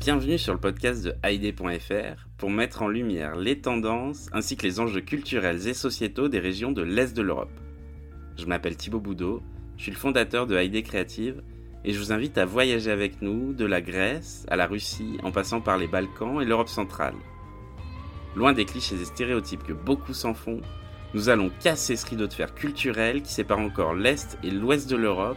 Bienvenue sur le podcast de Haïdé.fr pour mettre en lumière les tendances ainsi que les enjeux culturels et sociétaux des régions de l'Est de l'Europe. Je m'appelle Thibaut Boudot, je suis le fondateur de Haïdé Créative et je vous invite à voyager avec nous de la Grèce à la Russie en passant par les Balkans et l'Europe centrale. Loin des clichés et stéréotypes que beaucoup s'en font, nous allons casser ce rideau de fer culturel qui sépare encore l'Est et l'Ouest de l'Europe,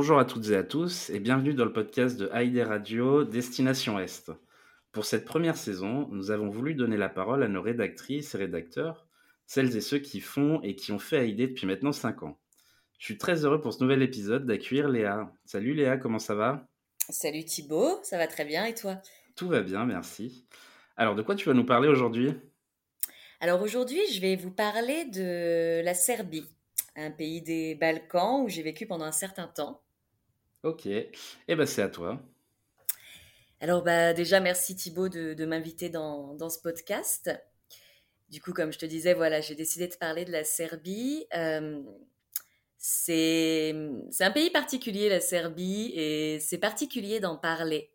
Bonjour à toutes et à tous et bienvenue dans le podcast de Haïdé Radio Destination Est. Pour cette première saison, nous avons voulu donner la parole à nos rédactrices et rédacteurs, celles et ceux qui font et qui ont fait Haïdé depuis maintenant 5 ans. Je suis très heureux pour ce nouvel épisode d'accueillir Léa. Salut Léa, comment ça va? Salut Thibaut, ça va très bien et toi? Tout va bien, merci. Alors de quoi tu vas nous parler aujourd'hui? Alors aujourd'hui, je vais vous parler de la Serbie un pays des Balkans où j'ai vécu pendant un certain temps. Ok, eh ben c'est à toi. Alors bah déjà merci Thibaut de, m'inviter dans, ce podcast. Du coup, comme je te disais, voilà, j'ai décidé de parler de la Serbie. Euh, c'est un pays particulier, la Serbie, et c'est particulier d'en parler.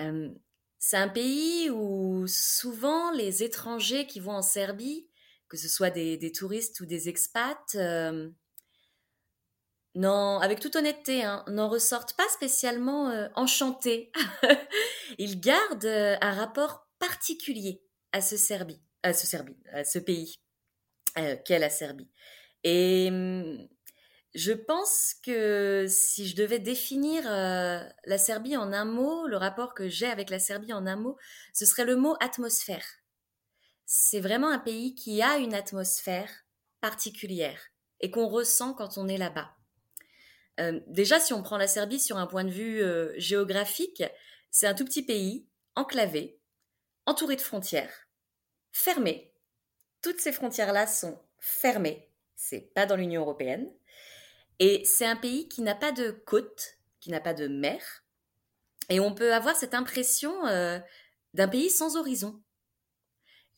Euh, c'est un pays où souvent les étrangers qui vont en Serbie que ce soit des, touristes ou des expats, euh, non, avec toute honnêteté, hein, n'en ressortent pas spécialement euh, enchantés. Ils gardent euh, un rapport particulier à ce Serbie, à ce Serbie, à ce pays qu'est la Serbie. Et hum, je pense que si je devais définir la Serbie en un mot, le rapport que j'ai avec la Serbie en un mot, ce serait le mot atmosphère c'est vraiment un pays qui a une atmosphère particulière et qu'on ressent quand on est là-bas. Euh, déjà, si on prend la Serbie sur un point de vue euh, géographique, c'est un tout petit pays, enclavé, entouré de frontières, fermé. Toutes ces frontières-là sont fermées. C'est pas dans l'Union européenne. Et c'est un pays qui n'a pas de côte, qui n'a pas de mer. Et on peut avoir cette impression euh, d'un pays sans horizon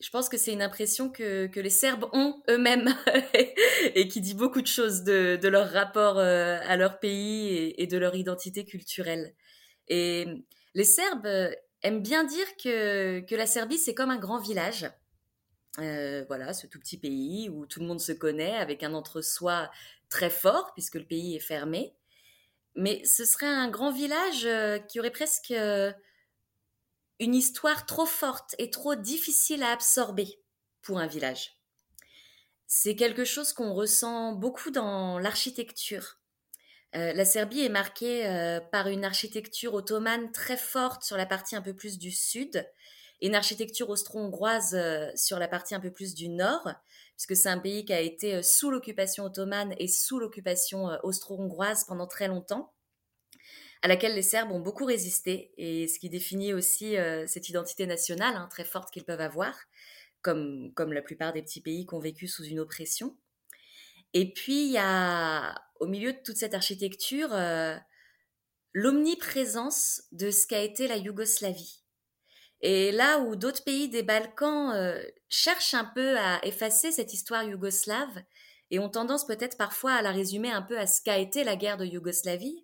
je pense que c'est une impression que, les Serbes ont eux-mêmes et qui dit beaucoup de choses de, leur rapport euh, à leur pays et, de leur identité culturelle. Et les Serbes euh, aiment bien dire que, la Serbie, c'est comme un grand village. Euh, voilà, ce tout petit pays où tout le monde se connaît avec un entre-soi très fort puisque le pays est fermé. Mais ce serait un grand village qui aurait presque une histoire trop forte et trop difficile à absorber pour un village. C'est quelque chose qu'on ressent beaucoup dans l'architecture. Euh, la Serbie est marquée euh, par une architecture ottomane très forte sur la partie un peu plus du sud et une architecture austro-hongroise euh, sur la partie un peu plus du nord, puisque c'est un pays qui a été sous l'occupation ottomane et sous l'occupation austro-hongroise pendant très longtemps à laquelle les Serbes ont beaucoup résisté, et ce qui définit aussi euh, cette identité nationale hein, très forte qu'ils peuvent avoir, comme, comme la plupart des petits pays qui ont vécu sous une oppression. Et puis, il y a, au milieu de toute cette architecture, euh, l'omniprésence de ce qu'a été la Yougoslavie. Et là où d'autres pays des Balkans euh, cherchent un peu à effacer cette histoire yougoslave et ont tendance peut-être parfois à la résumer un peu à ce qu'a été la guerre de Yougoslavie,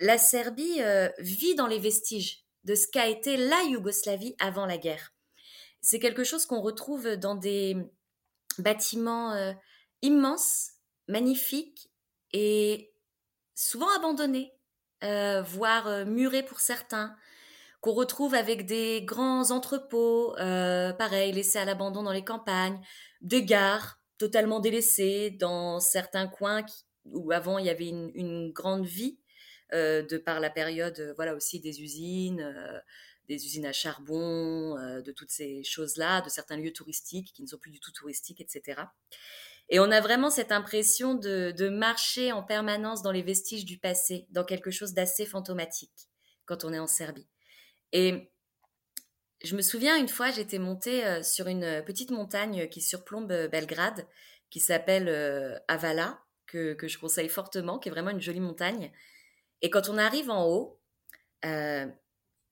la Serbie euh, vit dans les vestiges de ce qu'a été la Yougoslavie avant la guerre. C'est quelque chose qu'on retrouve dans des bâtiments euh, immenses, magnifiques et souvent abandonnés, euh, voire murés pour certains, qu'on retrouve avec des grands entrepôts, pareil, laissés à l'abandon dans les campagnes, des gares totalement délaissées dans certains coins où avant il y avait une grande vie de par la période, euh, voilà aussi des usines, euh, des usines à charbon, de toutes ces choses-là, de certains lieux touristiques qui ne sont plus du tout touristiques, etc. Et on a vraiment cette impression de, marcher en permanence dans les vestiges du passé, dans quelque chose d'assez fantomatique quand on est en Serbie. Et je me souviens une fois, j'étais montée sur une petite montagne qui surplombe Belgrade, qui s'appelle Avala, que, je conseille fortement, qui est vraiment une jolie montagne. Et quand on arrive en haut, il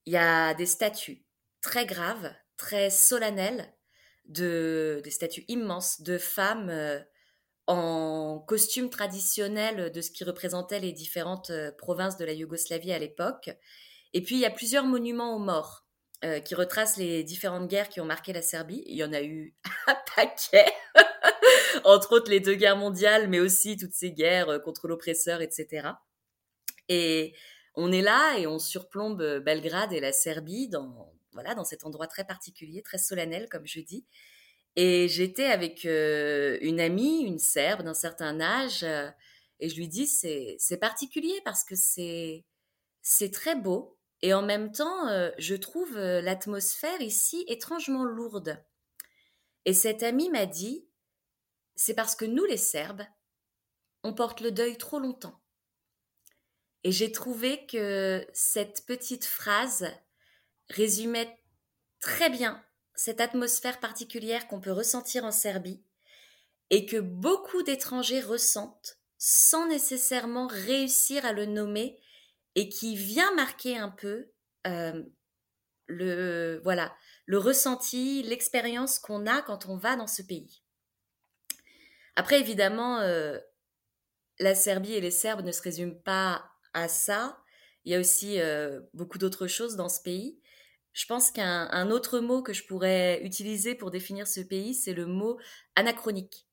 y a des statues très graves, très solennelles, de, des statues immenses de femmes en costume traditionnel de ce qui représentait les différentes euh, provinces de la Yougoslavie à l'époque. Et puis, il y a plusieurs monuments aux morts euh, qui retracent les différentes guerres qui ont marqué la Serbie. Il y en a eu un paquet, entre autres les deux guerres mondiales, mais aussi toutes ces guerres euh, contre l'oppresseur, etc. Et on est là et on surplombe Belgrade et la Serbie dans, voilà, dans cet endroit très particulier, très solennel, comme je dis. Et j'étais avec une amie, une Serbe d'un certain âge, et je lui dis c'est particulier parce que c'est c'est très beau et en même temps je trouve l'atmosphère ici étrangement lourde. Et cette amie m'a dit c'est parce que nous les Serbes on porte le deuil trop longtemps. Et j'ai trouvé que cette petite phrase résumait très bien cette atmosphère particulière qu'on peut ressentir en Serbie et que beaucoup d'étrangers ressentent sans nécessairement réussir à le nommer et qui vient marquer un peu euh, le voilà le ressenti, l'expérience qu'on a quand on va dans ce pays. Après évidemment euh, la Serbie et les Serbes ne se résument pas à ça. Il y a aussi euh, beaucoup d'autres choses dans ce pays. Je pense qu'un autre mot que je pourrais utiliser pour définir ce pays, c'est le mot anachronique.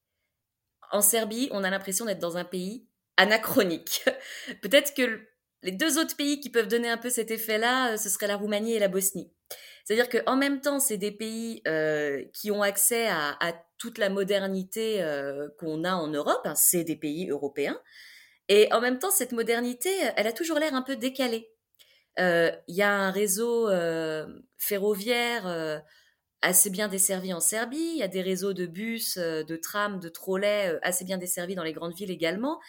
En Serbie, on a l'impression d'être dans un pays anachronique. Peut-être que les deux autres pays qui peuvent donner un peu cet effet-là, euh, ce serait la Roumanie et la Bosnie. C'est-à-dire qu'en même temps, c'est des pays euh, qui ont accès à, toute la modernité qu'on a en Europe, hein, c'est des pays européens, et en même temps, cette modernité, elle a toujours l'air un peu décalée. Euh, il y a un réseau euh, ferroviaire euh, assez bien desservi en Serbie. Il y a des réseaux de bus, de trams, de trolleys assez bien desservis dans les grandes villes également.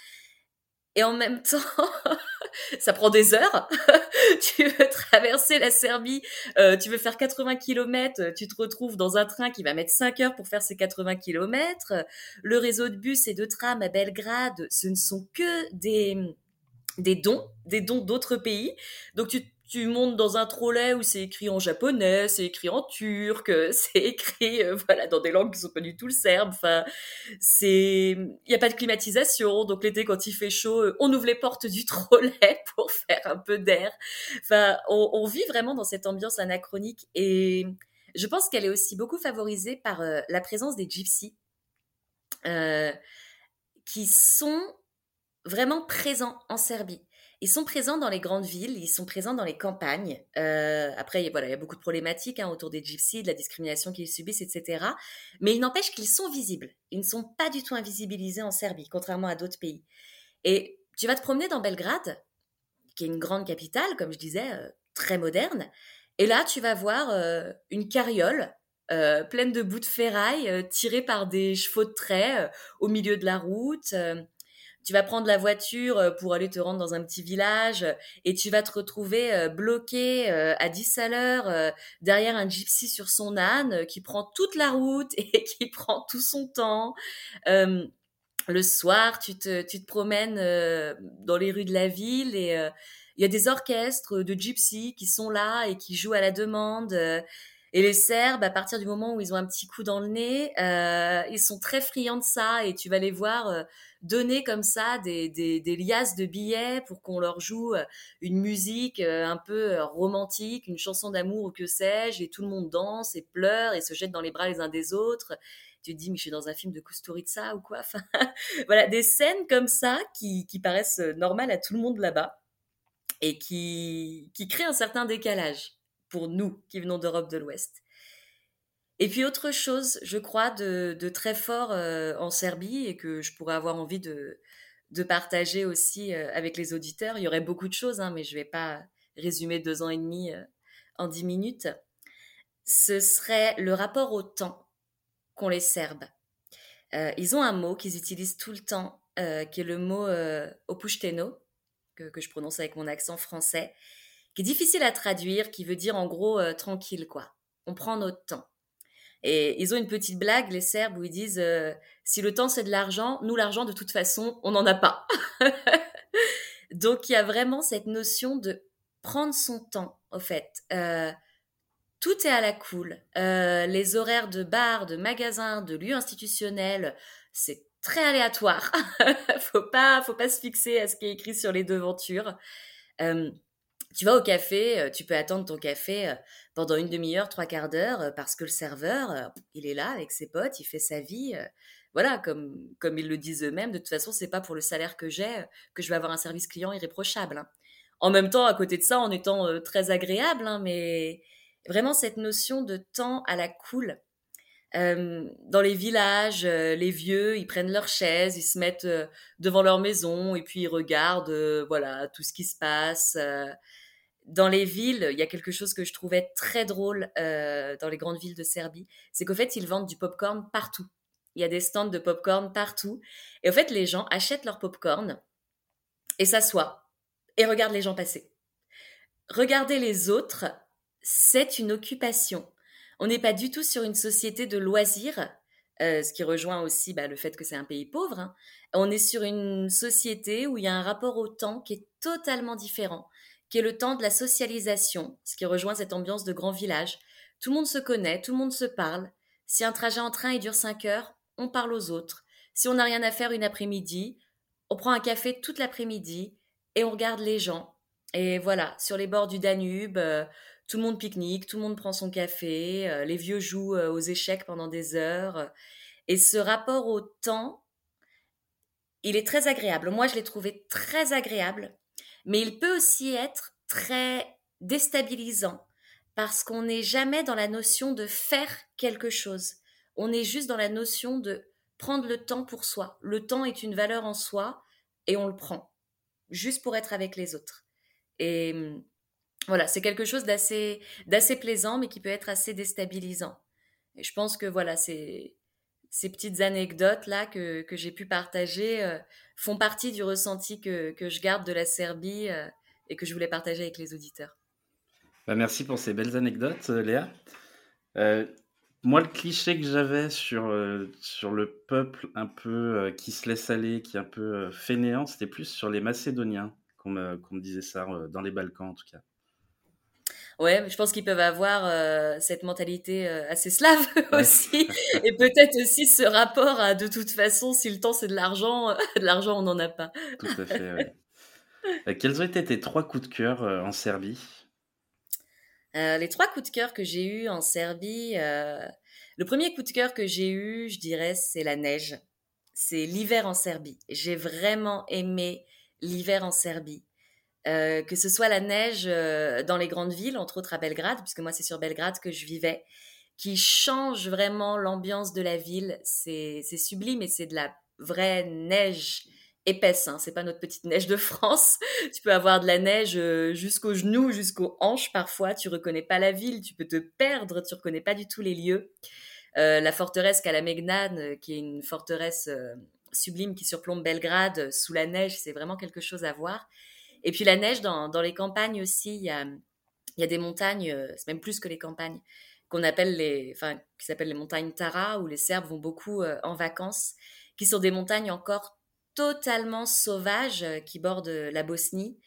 Et en même temps, ça prend des heures. tu veux traverser la Serbie, tu veux faire 80 km, tu te retrouves dans un train qui va mettre 5 heures pour faire ces 80 km. Le réseau de bus et de trams à Belgrade, ce ne sont que des des dons, des dons d'autres pays. Donc tu, tu montes dans un trolley où c'est écrit en japonais, c'est écrit en turc, c'est écrit euh, voilà dans des langues qui sont pas du tout le serbe. Enfin, c'est il y a pas de climatisation, donc l'été quand il fait chaud, euh, on ouvre les portes du trolley pour faire un peu d'air. Enfin, on, vit vraiment dans cette ambiance anachronique et je pense qu'elle est aussi beaucoup favorisée par euh, la présence des gypsies qui sont vraiment présents en Serbie. Ils sont présents dans les grandes villes, ils sont présents dans les campagnes. Euh, après, voilà, il y a beaucoup de problématiques hein, autour des gypsies, de la discrimination qu'ils subissent, etc. Mais il n'empêche qu'ils sont visibles. Ils ne sont pas du tout invisibilisés en Serbie, contrairement à d'autres pays. Et tu vas te promener dans Belgrade, qui est une grande capitale, comme je disais, euh, très moderne. Et là, tu vas voir euh, une carriole pleine de bouts de ferraille tirés par des chevaux de trait au milieu de la route tu vas prendre la voiture euh, pour aller te rendre dans un petit village euh, et tu vas te retrouver euh, bloqué à 10 à l'heure derrière un gypsy sur son âne qui prend toute la route et qui prend tout son temps. le soir, tu te, tu te promènes dans les rues de la ville et il y a des orchestres de gypsy qui sont là et qui jouent à la demande. Et les Serbes, à partir du moment où ils ont un petit coup dans le nez, ils sont très friands de ça et tu vas les voir donner comme ça des, liasses de billets pour qu'on leur joue euh, une musique euh, un peu euh, romantique, une chanson d'amour ou que sais-je, et tout le monde danse et pleure et se jette dans les bras les uns des autres. Tu te dis, mais je suis dans un film de Kusturica ou quoi? Enfin, Voilà, des scènes comme ça qui, paraissent normales à tout le monde là-bas et qui créent un certain décalage pour nous qui venons d'Europe de l'Ouest. Et puis autre chose, je crois, de, très fort euh, en Serbie et que je pourrais avoir envie de, partager aussi euh, avec les auditeurs. Il y aurait beaucoup de choses, hein, mais je ne vais pas résumer deux ans et demi euh, en dix minutes. Ce serait le rapport au temps qu'ont les Serbes. ils ont un mot qu'ils utilisent tout le temps, qui est le mot opušteno, que, que, je prononce avec mon accent français, qui est difficile à traduire, qui veut dire en gros tranquille, quoi. On prend notre temps. Et ils ont une petite blague, les Serbes, où ils disent si le temps c'est de l'argent, nous l'argent de toute façon, on n'en a pas. Donc il y a vraiment cette notion de prendre son temps, au fait. Euh, tout est à la cool. Euh, les horaires de bars, de magasins, de lieux institutionnels, c'est très aléatoire. faut pas, faut pas se fixer à ce qui est écrit sur les devantures. Euh, tu vas au café, tu peux attendre ton café pendant une demi-heure, trois quarts d'heure, parce que le serveur, il est là avec ses potes, il fait sa vie voilà, comme, comme ils le disent eux-mêmes, de toute façon, c'est pas pour le salaire que j'ai que je vais avoir un service client irréprochable. Hein. En même temps, à côté de ça, en étant euh, très agréable, hein, mais vraiment cette notion de temps à la cool. Euh, dans les villages, euh, les vieux, ils prennent leurs chaises, ils se mettent devant leur maison et puis ils regardent, voilà, tout ce qui se passe. dans les villes, il y a quelque chose que je trouvais très drôle dans les grandes villes de Serbie, c'est qu'au fait, ils vendent du popcorn partout. Il y a des stands de popcorn partout. Et au fait, les gens achètent leur popcorn et s'assoient et regardent les gens passer. Regarder les autres, c'est une occupation. On n'est pas du tout sur une société de loisirs, euh, ce qui rejoint aussi bah, le fait que c'est un pays pauvre. Hein. On est sur une société où il y a un rapport au temps qui est totalement différent, qui est le temps de la socialisation, ce qui rejoint cette ambiance de grand village. Tout le monde se connaît, tout le monde se parle. Si un trajet en train dure 5 heures, on parle aux autres. Si on n'a rien à faire une après-midi, on prend un café toute l'après-midi et on regarde les gens. Et voilà, sur les bords du Danube, euh, tout le monde pique-nique, tout le monde prend son café, euh, les vieux jouent euh, aux échecs pendant des heures. Et ce rapport au temps, il est très agréable. Moi, je l'ai trouvé très agréable, mais il peut aussi être très déstabilisant parce qu'on n'est jamais dans la notion de faire quelque chose. On est juste dans la notion de prendre le temps pour soi. Le temps est une valeur en soi et on le prend, juste pour être avec les autres. Et hum, voilà, c'est quelque chose d'assez, plaisant, mais qui peut être assez déstabilisant. Et je pense que voilà, ces, petites anecdotes-là que, que j'ai pu partager euh, font partie du ressenti que, je garde de la Serbie euh, et que je voulais partager avec les auditeurs. Bah, merci pour ces belles anecdotes, euh, Léa. Moi, le cliché que j'avais sur, le peuple un peu qui se laisse aller, qui est un peu fainéant, c'était plus sur les Macédoniens qu'on me, me disait ça, dans les Balkans en tout cas. Ouais, je pense qu'ils peuvent avoir cette mentalité assez slave aussi, et peut-être aussi ce rapport à de toute façon, si le temps c'est de l'argent, de l'argent on n'en a pas. Tout à fait. Ouais. quels ont été tes trois coups de cœur en Serbie? Euh, les trois coups de cœur que j'ai eus en Serbie, euh, le premier coup de cœur que j'ai eu, je dirais, c'est la neige. C'est l'hiver en Serbie. J'ai vraiment aimé l'hiver en Serbie. Euh, que ce soit la neige dans les grandes villes, entre autres à Belgrade, puisque moi c'est sur Belgrade que je vivais, qui change vraiment l'ambiance de la ville. C'est sublime et c'est de la vraie neige épaisse. Hein. C'est pas notre petite neige de France. tu peux avoir de la neige euh, jusqu'aux genoux, jusqu'aux hanches parfois. Tu reconnais pas la ville, tu peux te perdre, tu reconnais pas du tout les lieux. Euh, la forteresse Kalamegnan, euh, qui est une forteresse sublime qui surplombe Belgrade sous la neige, c'est vraiment quelque chose à voir. Et puis la neige dans, dans les campagnes aussi, il y a, y a des montagnes, c'est même plus que les campagnes, qu'on appelle les, enfin, qui s'appellent les montagnes Tara, où les Serbes vont beaucoup en vacances, qui sont des montagnes encore totalement sauvages euh, qui bordent la Bosnie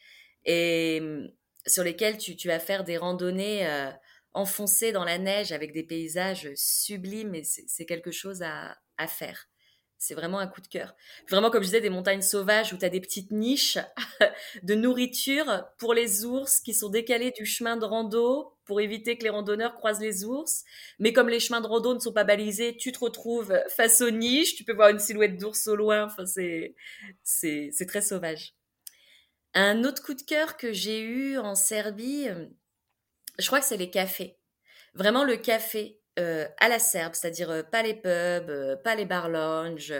et mm, sur lesquels tu, vas faire des randonnées euh, enfoncées dans la neige avec des paysages sublimes et c'est quelque chose à, à faire. C'est vraiment un coup de cœur. Vraiment, comme je disais, des montagnes sauvages où tu as des petites niches de nourriture pour les ours qui sont décalées du chemin de rando pour éviter que les randonneurs croisent les ours. Mais comme les chemins de rando ne sont pas balisés, tu te retrouves face aux niches. Tu peux voir une silhouette d'ours au loin. Enfin, c'est, c'est, c'est très sauvage. Un autre coup de cœur que j'ai eu en Serbie, je crois que c'est les cafés. Vraiment le café. Euh, à la serbe, c'est-à-dire euh, pas les pubs, euh, pas les bar lounge,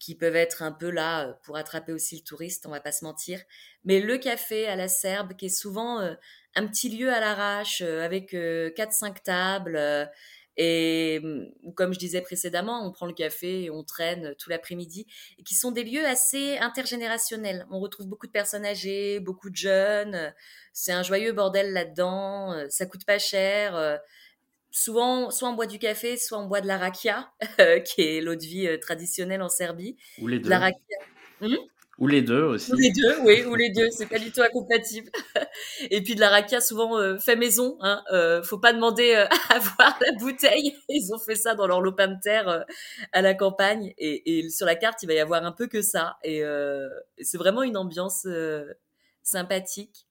qui peuvent être un peu là pour attraper aussi le touriste, on va pas se mentir, mais le café à la serbe, qui est souvent un petit lieu à l'arrache, avec 4-5 tables, et comme je disais précédemment, on prend le café et on traîne tout l'après-midi, et qui sont des lieux assez intergénérationnels. On retrouve beaucoup de personnes âgées, beaucoup de jeunes. C'est un joyeux bordel là-dedans. Ça coûte pas cher. Souvent, soit on boit du café, soit on boit de la rakia, qui est l'eau de vie traditionnelle en Serbie. Ou les deux. La rakia. Hmm? Ou les deux aussi. Ou les deux, oui, ou les deux, c'est pas du tout incompatible. Et puis de la rakia, souvent euh, fait maison. Hein, euh, faut pas demander euh, à voir la bouteille. Ils ont fait ça dans leur lopin de terre euh, à la campagne. Et, et, sur la carte, il va y avoir un peu que ça. Et c'est vraiment une ambiance sympathique.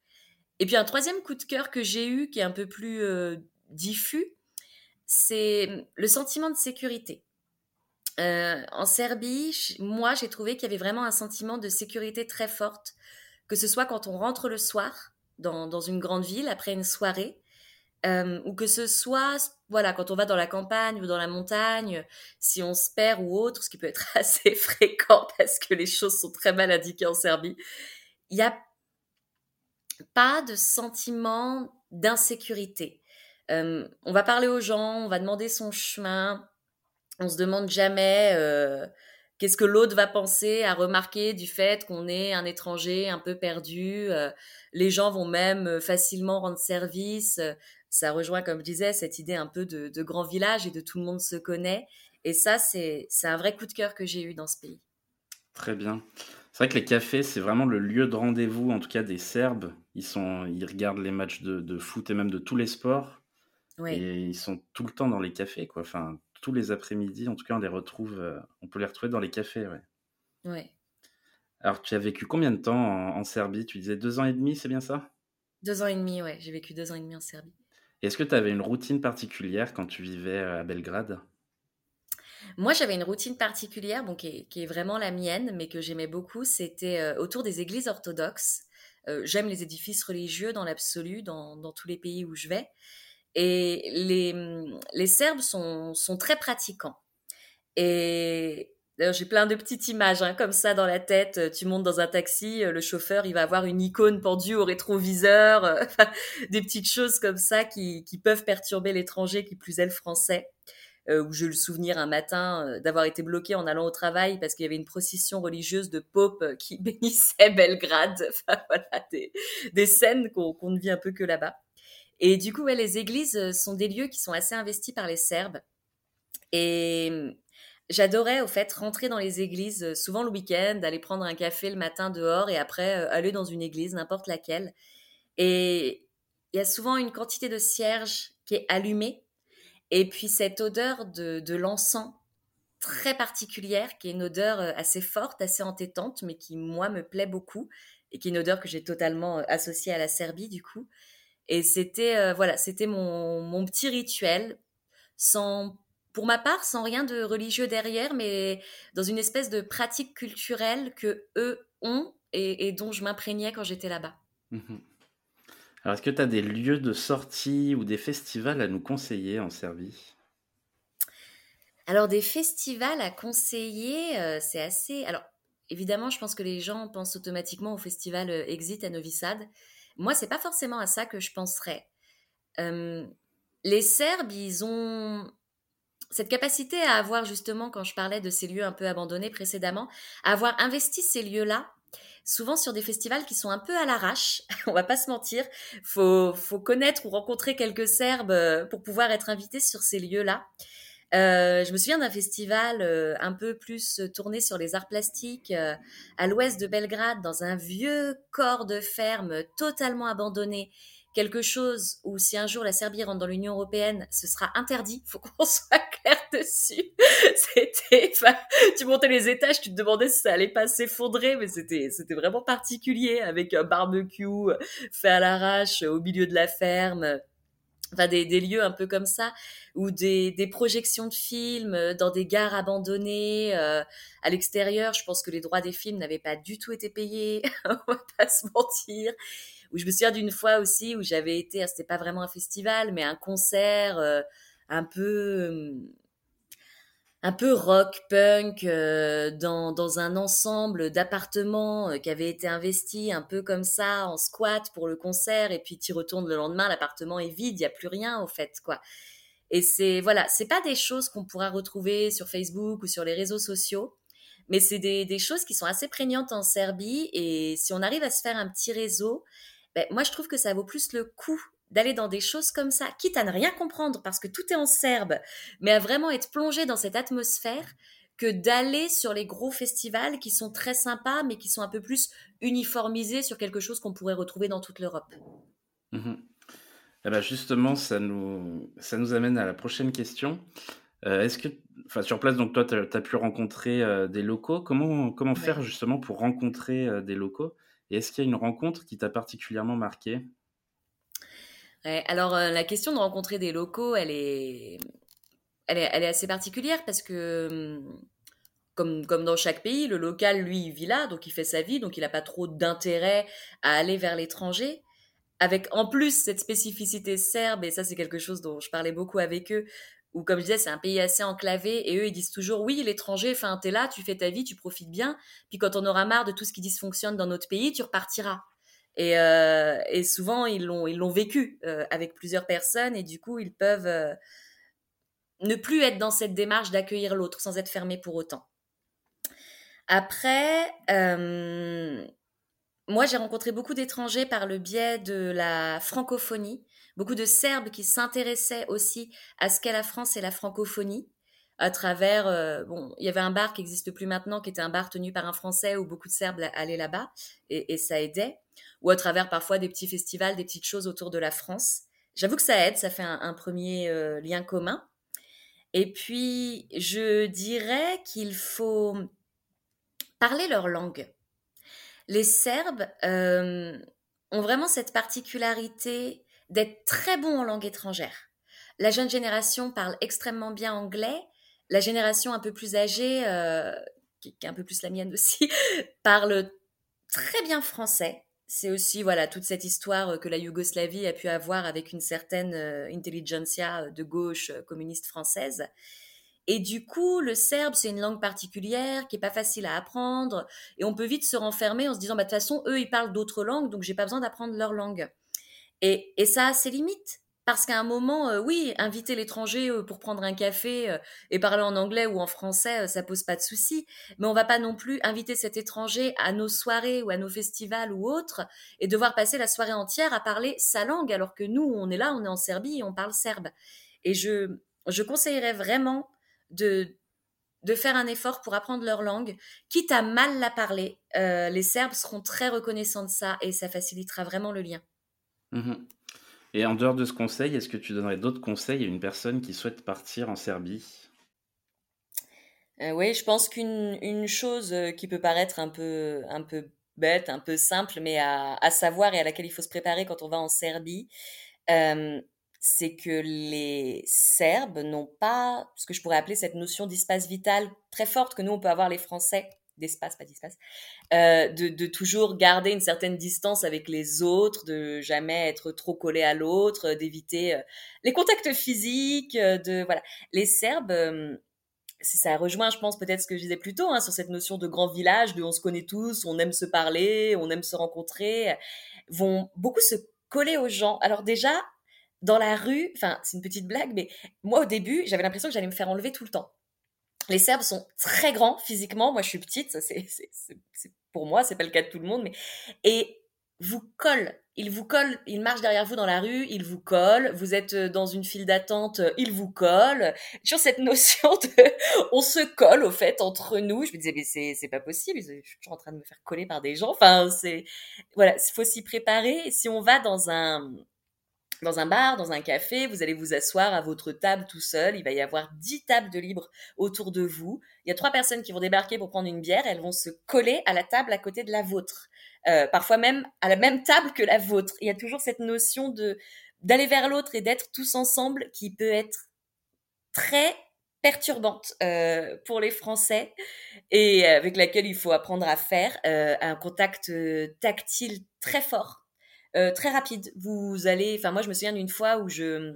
Et puis un troisième coup de cœur que j'ai eu, qui est un peu plus diffus, c'est le sentiment de sécurité. Euh, en Serbie, moi, j'ai trouvé qu'il y avait vraiment un sentiment de sécurité très forte, que ce soit quand on rentre le soir dans, dans une grande ville après une soirée, euh, ou que ce soit voilà quand on va dans la campagne ou dans la montagne, si on se perd ou autre, ce qui peut être assez fréquent parce que les choses sont très mal indiquées en Serbie, il n'y a pas de sentiment d'insécurité. Euh, on va parler aux gens, on va demander son chemin, on se demande jamais euh, qu'est-ce que l'autre va penser à remarquer du fait qu'on est un étranger un peu perdu. Euh, les gens vont même facilement rendre service. Ça rejoint, comme je disais, cette idée un peu de, grand village et de tout le monde se connaît. Et ça, c'est un vrai coup de cœur que j'ai eu dans ce pays. Très bien. C'est vrai que les cafés, c'est vraiment le lieu de rendez-vous, en tout cas des Serbes. Ils, regardent les matchs de foot et même de tous les sports. Et ils sont tout le temps dans les cafés, quoi. Enfin, tous les après-midi. En tout cas, on les retrouve, euh, on peut les retrouver dans les cafés. Ouais. ouais. Alors, tu as vécu combien de temps en, Serbie? Tu disais deux ans et demi, c'est bien ça? Deux ans et demi, ouais. J'ai vécu deux ans et demi en Serbie. Est-ce que tu avais une routine particulière quand tu vivais euh, à Belgrade? Moi, j'avais une routine particulière, bon, qui, est, vraiment la mienne, mais que j'aimais beaucoup. C'était euh, autour des églises orthodoxes. J'aime les édifices religieux dans l'absolu, dans, dans, tous les pays où je vais. Et les, les Serbes sont, sont très pratiquants. Et j'ai plein de petites images hein, comme ça dans la tête. Tu montes dans un taxi, le chauffeur, il va avoir une icône pendue au rétroviseur, euh, des petites choses comme ça qui, qui peuvent perturber l'étranger, qui plus est le français. Euh, où j'ai le souvenir un matin euh, d'avoir été bloqué en allant au travail parce qu'il y avait une procession religieuse de Pope qui bénissait Belgrade. Enfin, voilà, des, des scènes qu'on ne vit un peu que là-bas. Et du coup, les églises euh, sont des lieux qui sont assez investis par les Serbes. Et hum, j'adorais, au fait, rentrer dans les églises, euh, souvent le week-end, aller prendre un café le matin dehors et après euh, aller dans une église, n'importe laquelle. Et il y a souvent une quantité de cierge qui est allumée. Et puis cette odeur de, de l'encens très particulière, qui est une odeur assez forte, assez entêtante, mais qui, moi, me plaît beaucoup, et qui est une odeur que j'ai totalement associée à la Serbie, du coup. Et c'était euh, voilà, c'était mon, mon, petit rituel, sans, pour ma part, sans rien de religieux derrière, mais dans une espèce de pratique culturelle que eux ont et, dont je m'imprégnais quand j'étais là-bas. Mmh Alors, est-ce que tu as des lieux de sortie ou des festivals à nous conseiller en Serbie? Alors, des festivals à conseiller, euh, c'est assez. Alors, évidemment, je pense que les gens pensent automatiquement au festival euh, Exit à Novi Sad moi, c'est pas forcément à ça que je penserais. les Serbes, ils ont cette capacité à avoir justement, quand je parlais de ces lieux un peu abandonnés précédemment, à avoir investi ces lieux-là, souvent sur des festivals qui sont un peu à l'arrache. On va pas se mentir. Faut, faut connaître ou rencontrer quelques Serbes euh, pour pouvoir être invité sur ces lieux-là. Euh, je me souviens d'un festival euh, un peu plus tourné sur les arts plastiques euh, à l'ouest de Belgrade, dans un vieux corps de ferme totalement abandonné. Quelque chose où si un jour la Serbie rentre dans l'Union européenne, ce sera interdit. Faut qu'on soit clair dessus. C'était, tu montais les étages, tu te demandais si ça allait pas s'effondrer, mais c'était, c'était vraiment particulier avec un barbecue fait à l'arrache au milieu de la ferme enfin des, des, lieux un peu comme ça, ou des, des, projections de films euh, dans des gares abandonnées euh, à l'extérieur. Je pense que les droits des films n'avaient pas du tout été payés, on va pas se mentir. Où je me souviens d'une fois aussi où j'avais été, c'était pas vraiment un festival, mais un concert euh, un peu un peu rock punk euh, dans, dans un ensemble d'appartements euh, qui avait été investi un peu comme ça en squat pour le concert et puis tu retournes le lendemain l'appartement est vide il y a plus rien au fait quoi Et c'est voilà, c'est pas des choses qu'on pourra retrouver sur Facebook ou sur les réseaux sociaux, mais c'est des, choses qui sont assez prégnantes en Serbie. Et si on arrive à se faire un petit réseau, ben, moi je trouve que ça vaut plus le coup d'aller dans des choses comme ça, quitte à ne rien comprendre parce que tout est en serbe, mais à vraiment être plongé dans cette atmosphère que d'aller sur les gros festivals qui sont très sympas, mais qui sont un peu plus uniformisés sur quelque chose qu'on pourrait retrouver dans toute l'Europe. Mmh eh ben justement, ça nous, ça nous amène à la prochaine question. Euh, est-ce que, enfin, sur place, donc toi, tu as, pu rencontrer euh, des locaux. Comment, comment faire justement pour rencontrer euh, des locaux? Et est-ce qu'il y a une rencontre qui t'a particulièrement marqué Alors, la question de rencontrer des locaux, elle est, elle est, elle est assez particulière parce que, hum, comme, comme dans chaque pays, le local, lui, il vit là, donc il fait sa vie, donc il n'a pas trop d'intérêt à aller vers l'étranger avec en plus cette spécificité serbe, et ça c'est quelque chose dont je parlais beaucoup avec eux, où comme je disais, c'est un pays assez enclavé, et eux ils disent toujours, oui, l'étranger, enfin, t'es là, tu fais ta vie, tu profites bien, puis quand on aura marre de tout ce qui dysfonctionne dans notre pays, tu repartiras. Et, euh, et souvent, ils l'ont, ils l'ont vécu euh, avec plusieurs personnes, et du coup, ils peuvent euh, ne plus être dans cette démarche d'accueillir l'autre sans être fermés pour autant. Après, moi, j'ai rencontré beaucoup d'étrangers par le biais de la francophonie, beaucoup de Serbes qui s'intéressaient aussi à ce qu'est la France et la francophonie à travers euh, bon il y avait un bar qui n'existe plus maintenant qui était un bar tenu par un français où beaucoup de serbes allaient là-bas et, ça aidait ou à travers parfois des petits festivals des petites choses autour de la France j'avoue que ça aide ça fait un, premier euh, lien commun et puis je dirais qu'il faut parler leur langue les Serbes euh, ont vraiment cette particularité d'être très bons en langue étrangère. La jeune génération parle extrêmement bien anglais. La génération un peu plus âgée, euh, qui, est un peu plus la mienne aussi, parle très bien français. C'est aussi voilà toute cette histoire que la Yougoslavie a pu avoir avec une certaine euh, intelligentsia de gauche communiste française. Et du coup, le serbe, c'est une langue particulière qui est pas facile à apprendre. Et on peut vite se renfermer en se disant, bah, de toute façon, eux, ils parlent d'autres langues, donc j'ai pas besoin d'apprendre leur langue. Et, et, ça a ses limites. Parce qu'à un moment, euh, oui, inviter l'étranger euh, pour prendre un café euh, et parler en anglais ou en français, ça pose pas de souci. Mais on va pas non plus inviter cet étranger à nos soirées ou à nos festivals ou autres et devoir passer la soirée entière à parler sa langue, alors que nous, on est là, on est en Serbie et on parle serbe. Et je, je conseillerais vraiment de, de faire un effort pour apprendre leur langue, quitte à mal la parler. Les Serbes seront très reconnaissants de ça et ça facilitera vraiment le lien. Mhm. Et en dehors de ce conseil, est-ce que tu donnerais d'autres conseils à une personne qui souhaite partir en Serbie? Euh, Oui, je pense qu'une chose euh, qui peut paraître un peu, un peu bête, un peu simple, mais à, savoir et à laquelle il faut se préparer quand on va en Serbie, c'est que les Serbes n'ont pas ce que je pourrais appeler cette notion d'espace vital très forte que nous, on peut avoir les Français, d'espace, pas d'espace, euh, de, toujours garder une certaine distance avec les autres, de jamais être trop collé à l'autre, d'éviter euh, les contacts physiques, euh, de voilà. Les Serbes, ça rejoint, je pense, peut-être ce que je disais plus tôt, hein, sur cette notion de grand village, de on se connaît tous, on aime se parler, on aime se rencontrer, vont beaucoup se coller aux gens. Alors déjà, dans la rue, enfin, c'est une petite blague, mais moi, au début, j'avais l'impression que j'allais me faire enlever tout le temps. Les Serbes sont très grands physiquement. Moi, je suis petite. C'est, pour moi, c'est pas le cas de tout le monde, mais et vous collent. Ils vous collent. Ils marchent derrière vous dans la rue. Ils vous collent. Vous êtes euh, dans une file d'attente. Euh, ils vous collent. Sur cette notion de, on se colle au fait entre nous. Je me disais, mais c'est, c'est pas possible. Je suis toujours en train de me faire coller par des gens. Enfin, c'est, voilà, il faut s'y préparer. Si on va dans un, dans un bar, dans un café, vous allez vous asseoir à votre table tout seul. Il va y avoir dix tables de libre autour de vous. Il y a trois personnes qui vont débarquer pour prendre une bière. Elles vont se coller à la table à côté de la vôtre. Euh, parfois même à la même table que la vôtre. Il y a toujours cette notion de d'aller vers l'autre et d'être tous ensemble qui peut être très perturbante euh, pour les Français et avec laquelle il faut apprendre à faire euh, un contact tactile très fort euh, très rapide. Vous allez, enfin moi je me souviens d'une fois où je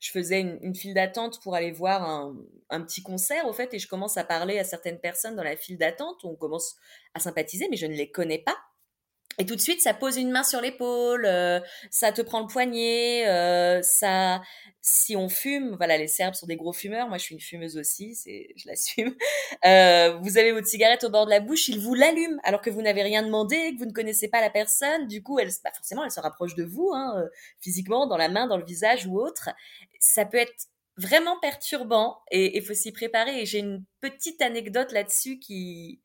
faisais une, file d'attente pour aller voir un, un, petit concert au fait et je commence à parler à certaines personnes dans la file d'attente. On commence à sympathiser, mais je ne les connais pas. Et tout de suite, ça pose une main sur l'épaule, euh, ça te prend le poignet, euh, ça. Si on fume, voilà, les Serbes sont des gros fumeurs. Moi, je suis une fumeuse aussi, je l'assume. Euh, vous avez votre cigarette au bord de la bouche, ils vous l'allument alors que vous n'avez rien demandé, que vous ne connaissez pas la personne. Du coup, bah, forcément, elle se rapproche de vous, hein, physiquement, dans la main, dans le visage ou autre. Ça peut être vraiment perturbant et il faut s'y préparer. Et j'ai une petite anecdote là-dessus qui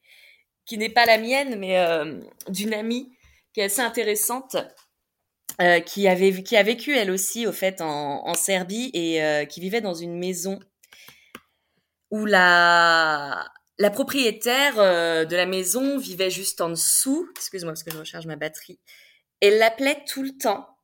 n'est pas la mienne, mais d'une amie assez intéressante, euh, qui, avait, qui a vécu elle aussi au fait en, en Serbie et euh, qui vivait dans une maison où la, la propriétaire euh, de la maison vivait juste en dessous. Excuse-moi parce que je recharge ma batterie. Elle l'appelait tout le temps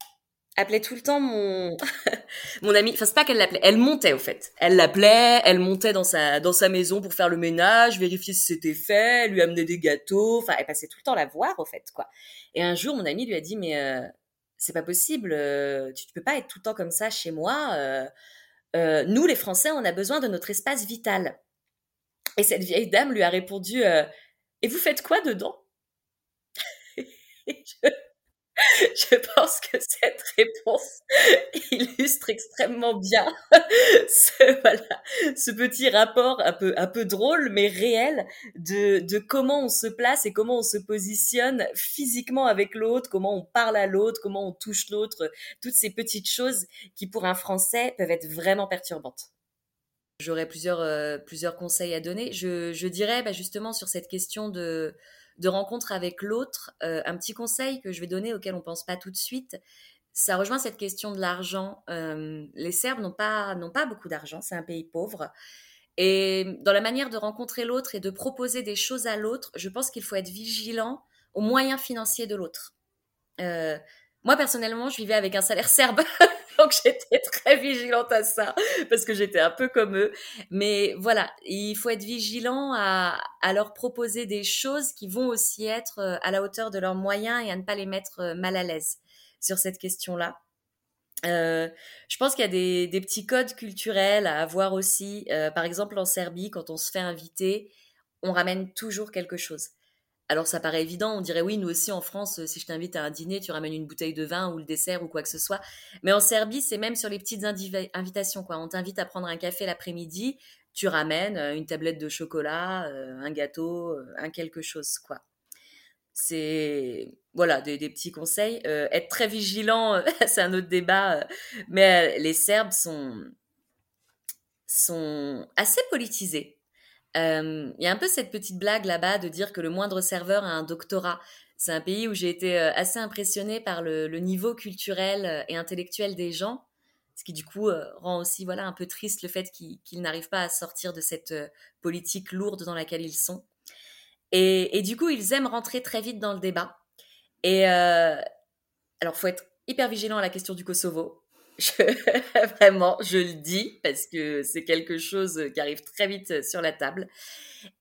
appelait tout le temps mon mon ami enfin c'est pas qu'elle l'appelait elle montait au fait. Elle l'appelait elle montait dans sa dans sa maison pour faire le ménage vérifier si c'était fait lui amener des gâteaux enfin elle passait tout le temps la voir au fait quoi. Et un jour mon ami lui a dit mais euh, c'est pas possible euh, tu, tu peux pas être tout le temps comme ça chez moi euh, nous les français on a besoin de notre espace vital. Et cette vieille dame lui a répondu et vous faites quoi dedans? Je pense que cette réponse illustre extrêmement bien ce, voilà, ce petit rapport un peu, un peu drôle mais réel de, de comment on se place et comment on se positionne physiquement avec l'autre, comment on parle à l'autre, comment on touche l'autre, toutes ces petites choses qui pour un Français peuvent être vraiment perturbantes. J'aurais plusieurs, euh, plusieurs conseils à donner. Je, je dirais bah, justement sur cette question de de rencontre avec l'autre, euh, un petit conseil que je vais donner auquel on pense pas tout de suite, ça rejoint cette question de l'argent. Euh, les Serbes n'ont pas, pas beaucoup d'argent, c'est un pays pauvre. Et dans la manière de rencontrer l'autre et de proposer des choses à l'autre, je pense qu'il faut être vigilant aux moyens financiers de l'autre. Euh, moi, personnellement, je vivais avec un salaire serbe. Donc j'étais très vigilante à ça parce que j'étais un peu comme eux. Mais voilà, il faut être vigilant à, leur proposer des choses qui vont aussi être euh, à la hauteur de leurs moyens et à ne pas les mettre euh, mal à l'aise sur cette question-là. Euh, je pense qu'il y a des, petits codes culturels à avoir aussi. Par exemple, en Serbie, quand on se fait inviter, on ramène toujours quelque chose. Alors ça paraît évident, on dirait oui, nous aussi en France, si je t'invite à un dîner, tu ramènes une bouteille de vin ou le dessert ou quoi que ce soit. Mais en Serbie, c'est même sur les petites invitations. Quoi. On t'invite à prendre un café l'après-midi, tu ramènes euh, une tablette de chocolat, euh, un gâteau, euh, un quelque chose. quoi. C'est voilà des, petits conseils. Euh, être très vigilant, c'est un autre débat, mais les Serbes sont sont assez politisés il euh, y a un peu cette petite blague là-bas de dire que le moindre serveur a un doctorat. C'est un pays où j'ai été euh, assez impressionnée par le, niveau culturel euh, et intellectuel des gens, ce qui du coup rend aussi voilà un peu triste le fait qu'ils qu n'arrivent pas à sortir de cette politique lourde dans laquelle ils sont. Et, et, du coup, ils aiment rentrer très vite dans le débat. Et euh, alors, faut être hyper vigilant à la question du Kosovo. Je, vraiment, je le dis parce que c'est quelque chose qui arrive très vite sur la table.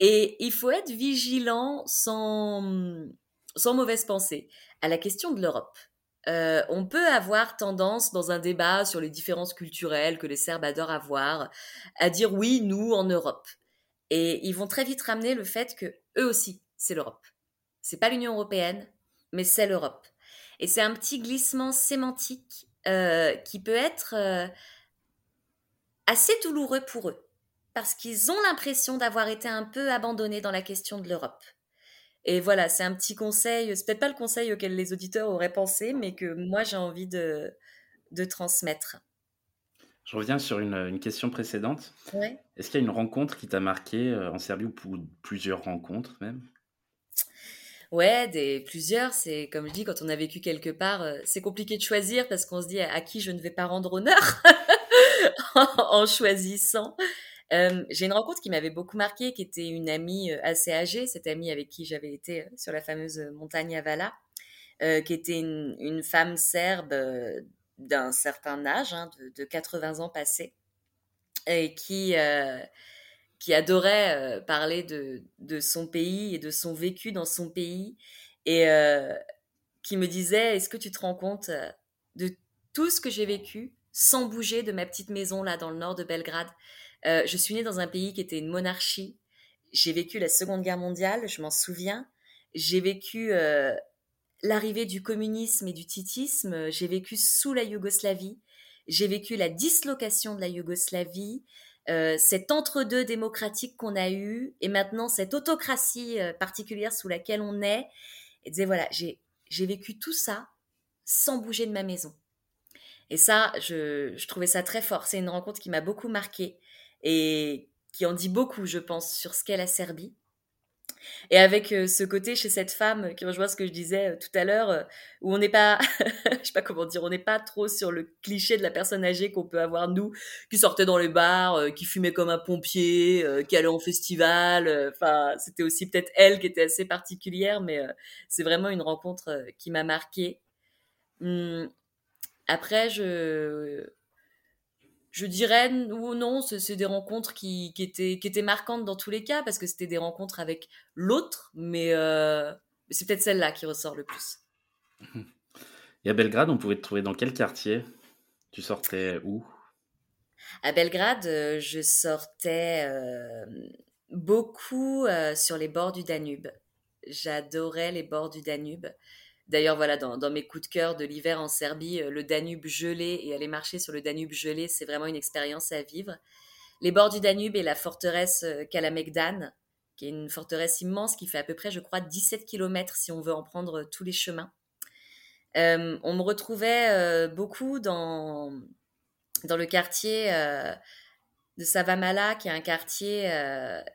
Et il faut être vigilant sans, sans mauvaise pensée à la question de l'Europe. Euh, on peut avoir tendance dans un débat sur les différences culturelles que les Serbes adorent avoir à dire oui, nous en Europe. Et ils vont très vite ramener le fait que eux aussi, c'est l'Europe. C'est pas l'Union européenne, mais c'est l'Europe. Et c'est un petit glissement sémantique euh, qui peut être euh, assez douloureux pour eux, parce qu'ils ont l'impression d'avoir été un peu abandonnés dans la question de l'Europe. Et voilà, c'est un petit conseil, c'est peut-être pas le conseil auquel les auditeurs auraient pensé, mais que moi j'ai envie de, de transmettre. Je reviens sur une, une question précédente. Ouais. Est-ce qu'il y a une rencontre qui t'a marqué euh, en Serbie ou plusieurs rencontres même? Ouais, des plusieurs. C'est comme je dis, quand on a vécu quelque part, euh, c'est compliqué de choisir parce qu'on se dit à, qui je ne vais pas rendre honneur en, choisissant. J'ai une rencontre qui m'avait beaucoup marqué, qui était une amie euh, assez âgée, cette amie avec qui j'avais été euh, sur la fameuse montagne Avala, euh, qui était une, une femme serbe d'un certain âge, hein, de, de, 80 ans passés, et qui qui adorait euh, parler de, de, son pays et de son vécu dans son pays et euh, qui me disait est-ce que tu te rends compte euh, de tout ce que j'ai vécu sans bouger de ma petite maison là dans le nord de Belgrade? Je suis née dans un pays qui était une monarchie j'ai vécu la seconde guerre mondiale je m'en souviens j'ai vécu l'arrivée du communisme et du titisme. J'ai vécu sous la Yougoslavie. J'ai vécu la dislocation de la Yougoslavie. Euh, cet entre-deux démocratique qu'on a eu et maintenant cette autocratie euh, particulière sous laquelle on est. Et disait voilà, j'ai vécu tout ça sans bouger de ma maison. Et ça, je, je trouvais ça très fort. C'est une rencontre qui m'a beaucoup marqué et qui en dit beaucoup, je pense, sur ce qu'est la Serbie. Et avec euh, ce côté chez cette femme qui rejoint ce que je disais euh, tout à l'heure, euh, où on n'est pas, je sais pas comment dire, on n'est pas trop sur le cliché de la personne âgée qu'on peut avoir nous, qui sortait dans les bars, qui fumait comme un pompier, qui allait en festival. Enfin, c'était aussi peut-être elle qui était assez particulière, mais c'est vraiment une rencontre qui m'a marquée. Hum, après, je je dirais ou non, c'est des rencontres qui, étaient, qui étaient marquantes dans tous les cas, parce que c'était des rencontres avec l'autre, mais euh, c'est peut-être celle-là qui ressort le plus. Et à Belgrade, on pouvait te trouver dans quel quartier? Tu sortais où? À Belgrade, euh, je sortais euh, beaucoup sur les bords du Danube. J'adorais les bords du Danube. D'ailleurs, voilà, dans, mes coups de cœur de l'hiver en Serbie, euh, le Danube gelé et aller marcher sur le Danube gelé, c'est vraiment une expérience à vivre. Les bords du Danube et la forteresse euh, Kalamegdan, qui est une forteresse immense qui fait à peu près, je crois, 17 km si on veut en prendre tous les chemins. Euh, on me retrouvait beaucoup dans, dans le quartier de Savamala, qui est un quartier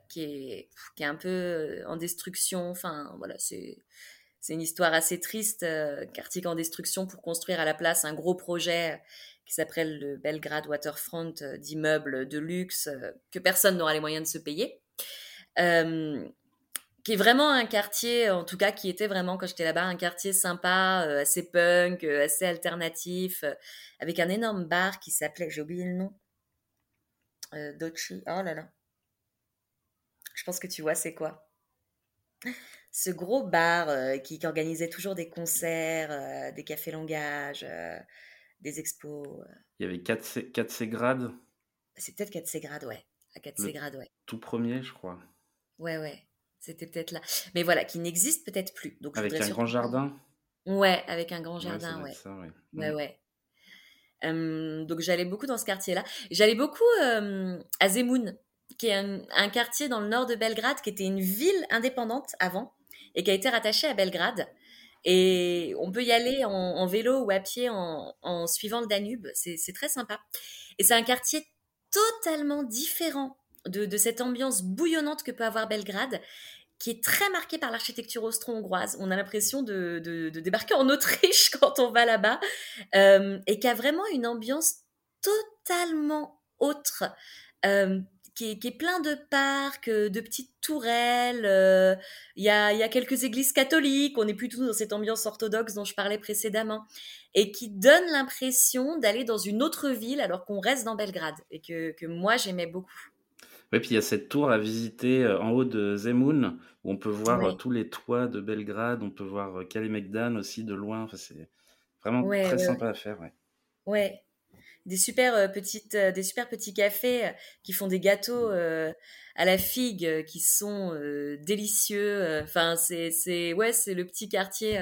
qui, est, qui est un peu en destruction. Enfin, voilà, c'est c'est une histoire assez triste, euh, quartier en destruction pour construire à la place un gros projet euh, qui s'appelle le Belgrade Waterfront euh, d'immeubles de luxe que personne n'aura les moyens de se payer. qui est vraiment un quartier, en tout cas qui était vraiment quand j'étais là-bas, un quartier sympa, assez punk, assez alternatif, avec un énorme bar qui s'appelait, j'ai oublié le nom, Dochi, oh là là. Je pense que tu vois c'est quoi ce gros bar euh, qui, organisait toujours des concerts, euh, des cafés langage, euh, des expos. Il y avait 4C, 4C grades C'est peut-être 4C grades, ouais. À 4C grades, ouais. Tout premier, je crois. Ouais, ouais. C'était peut-être là. Mais voilà, qui n'existe peut-être plus. Donc, avec un grand jardin? Ouais, avec un grand jardin, ouais. ouais. ouais, ouais. donc j'allais beaucoup dans ce quartier-là. J'allais beaucoup à Zemun, qui est un, quartier dans le nord de Belgrade, qui était une ville indépendante avant, et qui a été rattaché à Belgrade. Et on peut y aller en, vélo ou à pied en, suivant le Danube. C'est très sympa. Et c'est un quartier totalement différent de, cette ambiance bouillonnante que peut avoir Belgrade, qui est très marqué par l'architecture austro-hongroise. On a l'impression de, débarquer en Autriche quand on va là-bas, euh, et qui a vraiment une ambiance totalement autre. Euh, qui est, plein de parcs, euh, de petites tourelles. Euh, il y, a, quelques églises catholiques. On n'est plus tout dans cette ambiance orthodoxe dont je parlais précédemment. Et qui donne l'impression d'aller dans une autre ville alors qu'on reste dans Belgrade. Et que, moi, j'aimais beaucoup. Oui, puis il y a cette tour à visiter euh, en haut de Zemun, où on peut voir tous les toits de Belgrade. On peut voir Kalemegdan aussi de loin. Enfin, c'est vraiment très sympa à faire. Ouais. ouais des super euh, petites, euh, des super petits cafés euh, qui font des gâteaux mmh. à la figue qui sont délicieux. Enfin, c'est, c'est, ouais, c'est le petit quartier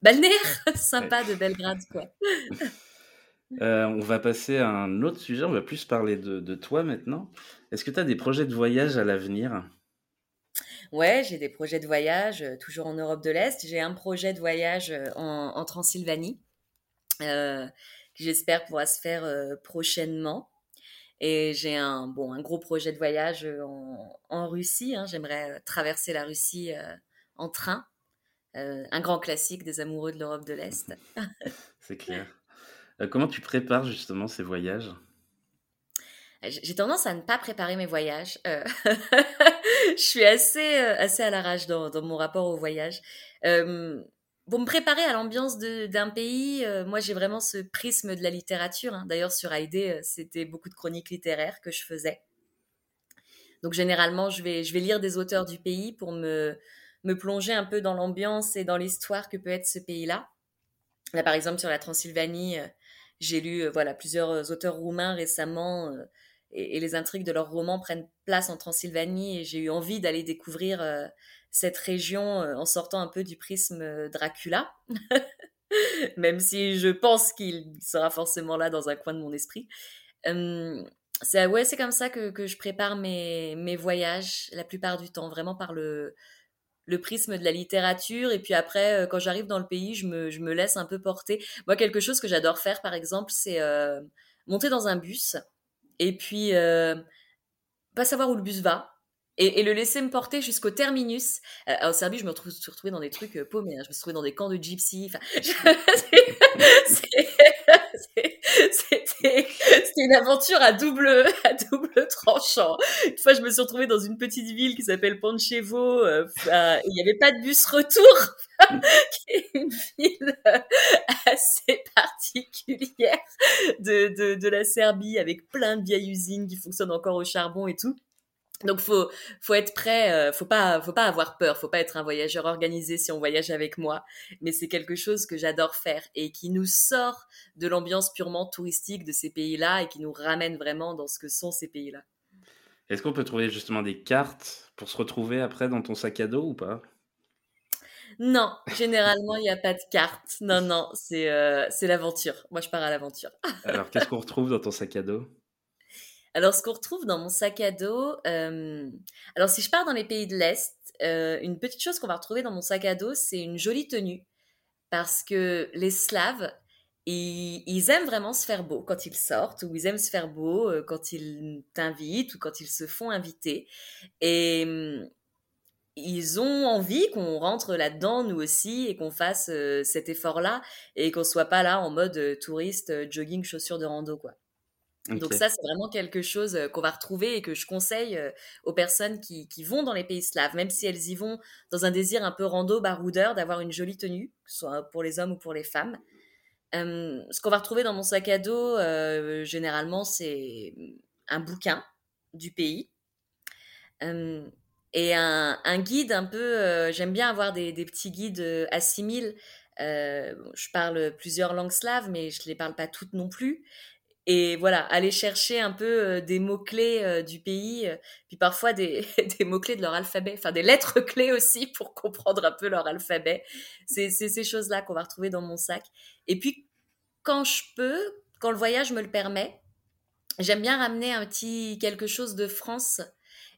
balnéaire sympa de Belgrade, quoi. on va passer à un autre sujet. On va plus parler de, toi maintenant. Est-ce que tu as des projets de voyage à l'avenir? Ouais, j'ai des projets de voyage, toujours en Europe de l'Est. J'ai un projet de voyage en, en Transylvanie qui j'espère pourra se faire euh, prochainement. Et j'ai un, bon, un gros projet de voyage euh, en, Russie. Hein. J'aimerais euh, traverser la Russie en train. un grand classique des amoureux de l'Europe de l'Est. C'est clair. comment tu prépares justement ces voyages? J'ai tendance à ne pas préparer mes voyages. je suis assez, assez à l'arrache dans, dans, mon rapport au voyage pour me préparer à l'ambiance d'un pays, euh, moi j'ai vraiment ce prisme de la littérature. Hein. D'ailleurs sur AID, euh, c'était beaucoup de chroniques littéraires que je faisais. Donc généralement, je vais, je vais lire des auteurs du pays pour me, me plonger un peu dans l'ambiance et dans l'histoire que peut être ce pays-là. Là par exemple sur la Transylvanie, euh, j'ai lu voilà plusieurs auteurs roumains récemment et, les intrigues de leurs romans prennent place en Transylvanie et j'ai eu envie d'aller découvrir cette région en sortant un peu du prisme Dracula. Même si je pense qu'il sera forcément là dans un coin de mon esprit. c'est ouais, c'est comme ça que, je prépare mes, voyages la plupart du temps, vraiment par le, prisme de la littérature. Et puis après, euh, quand j'arrive dans le pays, je me, laisse un peu porter. Moi, quelque chose que j'adore faire, par exemple, c'est euh, monter dans un bus et puis euh, pas savoir où le bus va. Et, le laisser me porter jusqu'au terminus. en Serbie, je me retrouve, suis retrouvée dans des trucs paumés. Hein. Je me suis retrouvée dans des camps de gypsy. Enfin, c'était une aventure à double, à double tranchant. Une fois, je me suis retrouvée dans une petite ville qui s'appelle Panchevo. Euh, il n'y avait pas de bus retour. qui est une ville assez particulière de, de, de la Serbie avec plein de vieilles usines qui fonctionnent encore au charbon et tout. Donc faut faut être prêt, euh, faut pas faut pas avoir peur, faut pas être un voyageur organisé si on voyage avec moi, mais c'est quelque chose que j'adore faire et qui nous sort de l'ambiance purement touristique de ces pays-là et qui nous ramène vraiment dans ce que sont ces pays-là. Est-ce qu'on peut trouver justement des cartes pour se retrouver après dans ton sac à dos ou pas? Non, généralement, il n'y a pas de cartes. Non, non, c'est euh, c'est l'aventure. Moi, je pars à l'aventure. Alors, qu'est-ce qu'on retrouve dans ton sac à dos? Alors, ce qu'on retrouve dans mon sac à dos, euh, alors si je pars dans les pays de l'Est, euh, une petite chose qu'on va retrouver dans mon sac à dos, c'est une jolie tenue. Parce que les Slaves, ils, aiment vraiment se faire beau quand ils sortent, ou ils aiment se faire beau quand ils t'invitent, ou quand ils se font inviter. Et hum, ils ont envie qu'on rentre là-dedans, nous aussi, et qu'on fasse cet effort-là, et qu'on soit pas là en mode touriste, jogging, chaussures de rando, quoi. Donc ça, c'est vraiment quelque chose qu'on va retrouver et que je conseille aux personnes qui, vont dans les pays slaves, même si elles y vont dans un désir un peu rando, baroudeur, d'avoir une jolie tenue, que ce soit pour les hommes ou pour les femmes. ce qu'on va retrouver dans mon sac à dos, généralement, c'est un bouquin du pays. Et un, guide un peu, j'aime bien avoir des, petits guides assimiles. je parle plusieurs langues slaves, mais je ne les parle pas toutes non plus et voilà, aller chercher un peu euh, des mots-clés euh, du pays, euh, puis parfois des, des mots-clés de leur alphabet, enfin des lettres clés aussi pour comprendre un peu leur alphabet. C'est ces choses-là qu'on va retrouver dans mon sac. Et puis, quand je peux, quand le voyage me le permet, j'aime bien ramener un petit quelque chose de France.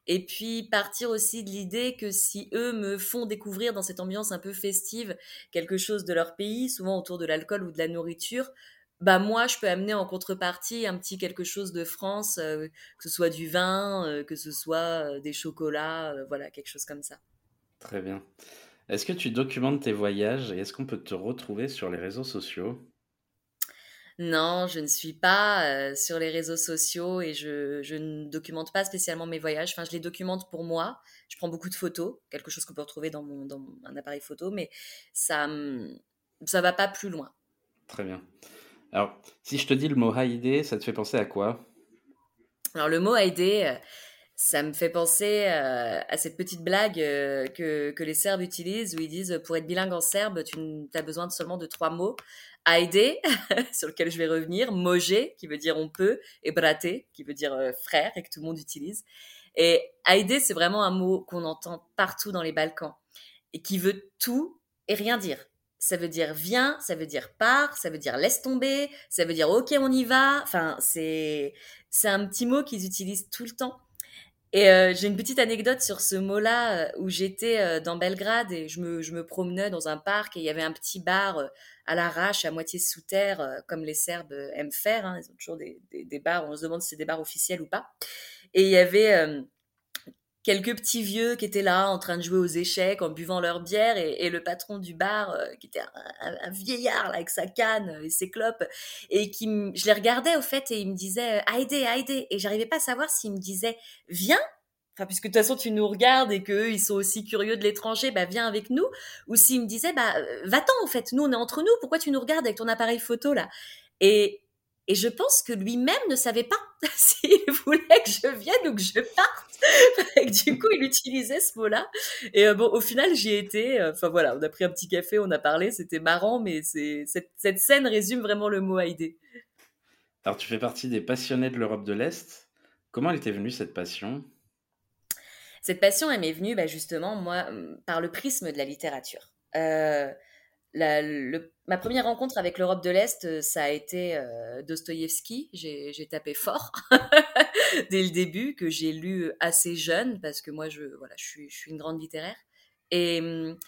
Et puis partir aussi de l'idée que si eux me font découvrir dans cette ambiance un peu festive quelque chose de leur pays, souvent autour de l'alcool ou de la nourriture, bah moi je peux amener en contrepartie un petit quelque chose de France, euh, que ce soit du vin, euh, que ce soit euh, des chocolats, voilà quelque chose comme ça. Très bien. Est-ce que tu documentes tes voyages et est-ce qu'on peut te retrouver sur les réseaux sociaux? Non, je ne suis pas sur les réseaux sociaux et je, je, ne documente pas spécialement mes voyages. Enfin, je les documente pour moi. Je prends beaucoup de photos, quelque chose qu'on peut retrouver dans mon, dans un appareil photo, mais ça ça va pas plus loin. Très bien. Alors, si je te dis le mot Haïdé, ça te fait penser à quoi? Alors, le mot Haïdé, euh, ça me fait penser euh, à cette petite blague euh, que, que, les Serbes utilisent où ils disent pour être bilingue en serbe, tu as besoin de seulement de trois mots. Haïdé, sur lequel je vais revenir, Mojé, qui veut dire on peut, et Braté, qui veut dire frère et que tout le monde utilise. Et Haïdé, c'est vraiment un mot qu'on entend partout dans les Balkans et qui veut tout et rien dire ça veut dire viens, ça veut dire pars, ça veut dire laisse tomber, ça veut dire ok on y va. Enfin c'est c'est un petit mot qu'ils utilisent tout le temps. Et euh, j'ai une petite anecdote sur ce mot-là euh, où j'étais euh, dans Belgrade et je me, promenais dans un parc et il y avait un petit bar à l'arrache, à moitié sous terre, comme les Serbes aiment faire. Hein. Ils ont toujours des, des, des, bars, on se demande si c'est des bars officiels ou pas. Et il y avait quelques petits vieux qui étaient là en train de jouer aux échecs en buvant leur bière et, le patron du bar euh, qui était un, vieillard là, avec sa canne et ses clopes et qui je les regardais au fait et il me disait Aïdé, Aïdé! Et j'arrivais pas à savoir s'il me disait viens! Enfin puisque de toute façon tu nous regardes et qu'eux ils sont aussi curieux de l'étranger bah viens avec nous. Ou s'il me disait bah euh, va-t'en en fait nous on est entre nous pourquoi tu nous regardes avec ton appareil photo là? Et et je pense que lui-même ne savait pas s'il voulait que je vienne ou que je parte. du coup, il utilisait ce mot-là. Et euh, bon, au final, j'y étais. Euh, enfin voilà, on a pris un petit café, on a parlé, c'était marrant, mais cette, cette, scène résume vraiment le mot Haïdé. Alors, tu fais partie des passionnés de l'Europe de l'Est. Comment elle t'est venue cette passion? Cette passion, elle m'est venue bah, justement, moi, par le prisme de la littérature. Euh, ma première rencontre avec l'Europe de l'Est, euh, ça a été euh, Dostoïevski. J'ai tapé fort dès le début, que j'ai lu assez jeune, parce que moi, je, voilà, je, suis, une grande littéraire. Et hum,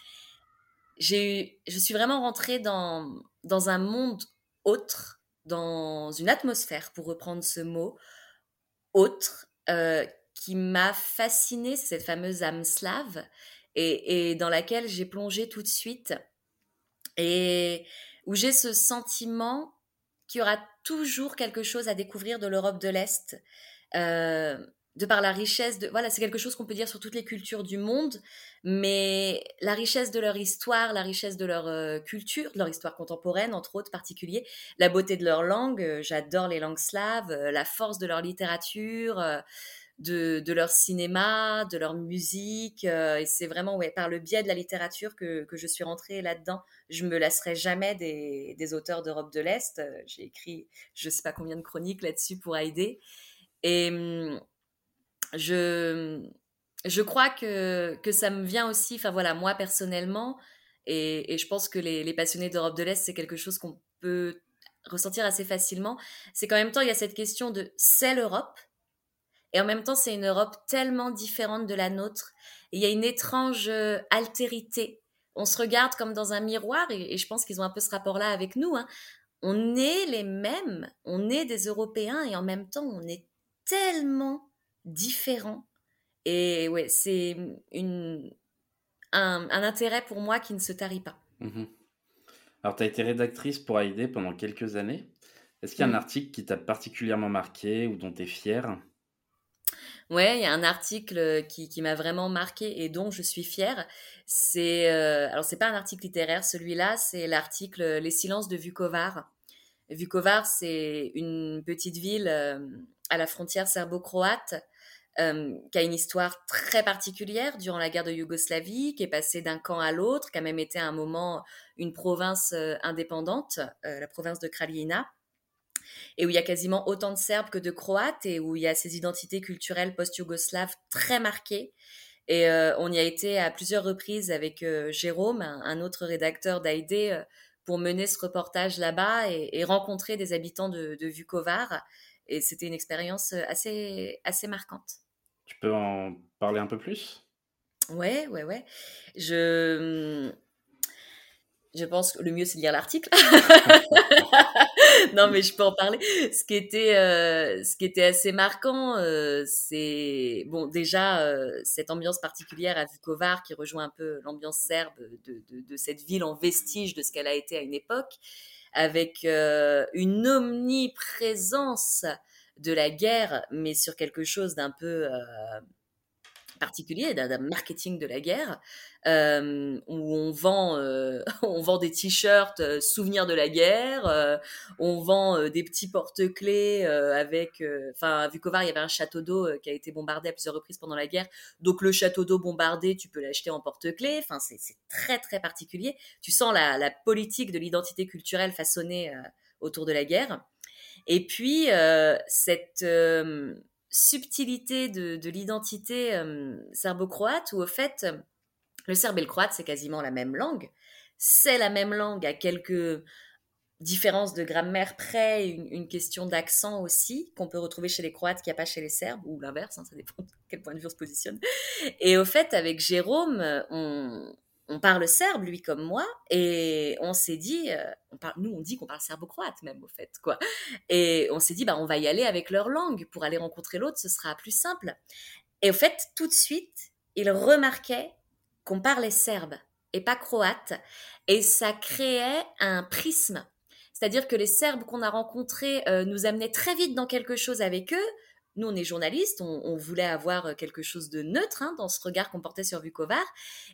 je suis vraiment rentrée dans, dans un monde autre, dans une atmosphère, pour reprendre ce mot, autre, euh, qui m'a fascinée, cette fameuse âme slave, et dans laquelle j'ai plongé tout de suite et où j'ai ce sentiment qu'il y aura toujours quelque chose à découvrir de l'Europe de l'Est, euh, de par la richesse de... Voilà, c'est quelque chose qu'on peut dire sur toutes les cultures du monde, mais la richesse de leur histoire, la richesse de leur euh, culture, de leur histoire contemporaine, entre autres particulier, la beauté de leur langue, euh, j'adore les langues slaves, la force de leur littérature de, leur cinéma, de leur musique. Euh, et c'est vraiment par le biais de la littérature que, je suis rentrée là-dedans. Je me lasserai jamais des, auteurs d'Europe de l'Est. Euh, j'ai écrit je sais pas combien de chroniques là-dessus pour aider. Et hum, je, je crois que, que ça me vient aussi, enfin voilà, moi personnellement, et, je pense que les, les passionnés d'Europe de l'Est, c'est quelque chose qu'on peut ressentir assez facilement, c'est qu'en même temps, il y a cette question de c'est l'Europe, et en même temps, c'est une Europe tellement différente de la nôtre. il y a une étrange euh, altérité. On se regarde comme dans un miroir, et, je pense qu'ils ont un peu ce rapport-là avec nous. Hein. On est les mêmes, on est des Européens, et en même temps, on est tellement différents. Et ouais, c'est une, un, intérêt pour moi qui ne se tarit pas. Mmh Alors, tu as été rédactrice pour AID pendant quelques années. Est-ce qu'il y a un mmh. article qui t'a particulièrement marqué ou dont tu es fière? Ouais, il y a un article qui, qui m'a vraiment marqué et dont je suis fière. C'est euh, alors c'est pas un article littéraire, celui-là, c'est l'article Les silences de Vukovar. Vukovar, c'est une petite ville euh, à la frontière serbo-croate euh, qui a une histoire très particulière durant la guerre de Yougoslavie, qui est passée d'un camp à l'autre, qui a même été à un moment une province indépendante, la province de Kralina et où il y a quasiment autant de Serbes que de Croates et où il y a ces identités culturelles post-yougoslaves très marquées. Et euh, on y a été à plusieurs reprises avec euh, Jérôme, un, autre rédacteur d'AID, euh, pour mener ce reportage là-bas et, rencontrer des habitants de, de Vukovar. Et c'était une expérience assez, assez marquante. Tu peux en parler un peu plus? Ouais, ouais, ouais. Je, je pense que le mieux, c'est de lire l'article. non, mais je peux en parler. Ce qui était, euh, ce qui était assez marquant, euh, c'est bon déjà euh, cette ambiance particulière à Vukovar qui rejoint un peu l'ambiance serbe de, de, de, cette ville en vestige de ce qu'elle a été à une époque, avec une omniprésence de la guerre, mais sur quelque chose d'un peu particulier, d'un marketing de la guerre, euh, où on vend, euh, on vend des t-shirts euh, souvenirs de la guerre, on vend des petits porte-clés avec, enfin, à Vukovar, il y avait un château d'eau qui a été bombardé à plusieurs reprises pendant la guerre, donc le château d'eau bombardé, tu peux l'acheter en porte-clés, enfin, c'est très très particulier. Tu sens la politique de l'identité culturelle façonnée autour de la guerre. Et puis, cette subtilité de, l'identité euh, serbo-croate où au fait, le serbe et le croate, c'est quasiment la même langue. C'est la même langue à quelques différences de grammaire près, une, question d'accent aussi, qu'on peut retrouver chez les croates qu'il n'y a pas chez les serbes, ou l'inverse, hein, ça dépend de quel point de vue on se positionne. Et au fait, avec Jérôme, on, on parle serbe, lui comme moi, et on s'est dit, euh, on parle, nous on dit qu'on parle serbo-croate même au fait, quoi. Et on s'est dit, bah on va y aller avec leur langue pour aller rencontrer l'autre, ce sera plus simple. Et au fait, tout de suite, il remarquait qu'on parlait serbe et pas croate, et ça créait un prisme. C'est-à-dire que les Serbes qu'on a rencontrés euh, nous amenaient très vite dans quelque chose avec eux, nous, on est journalistes, on, voulait avoir euh, quelque chose de neutre hein, dans ce regard qu'on portait sur Vukovar.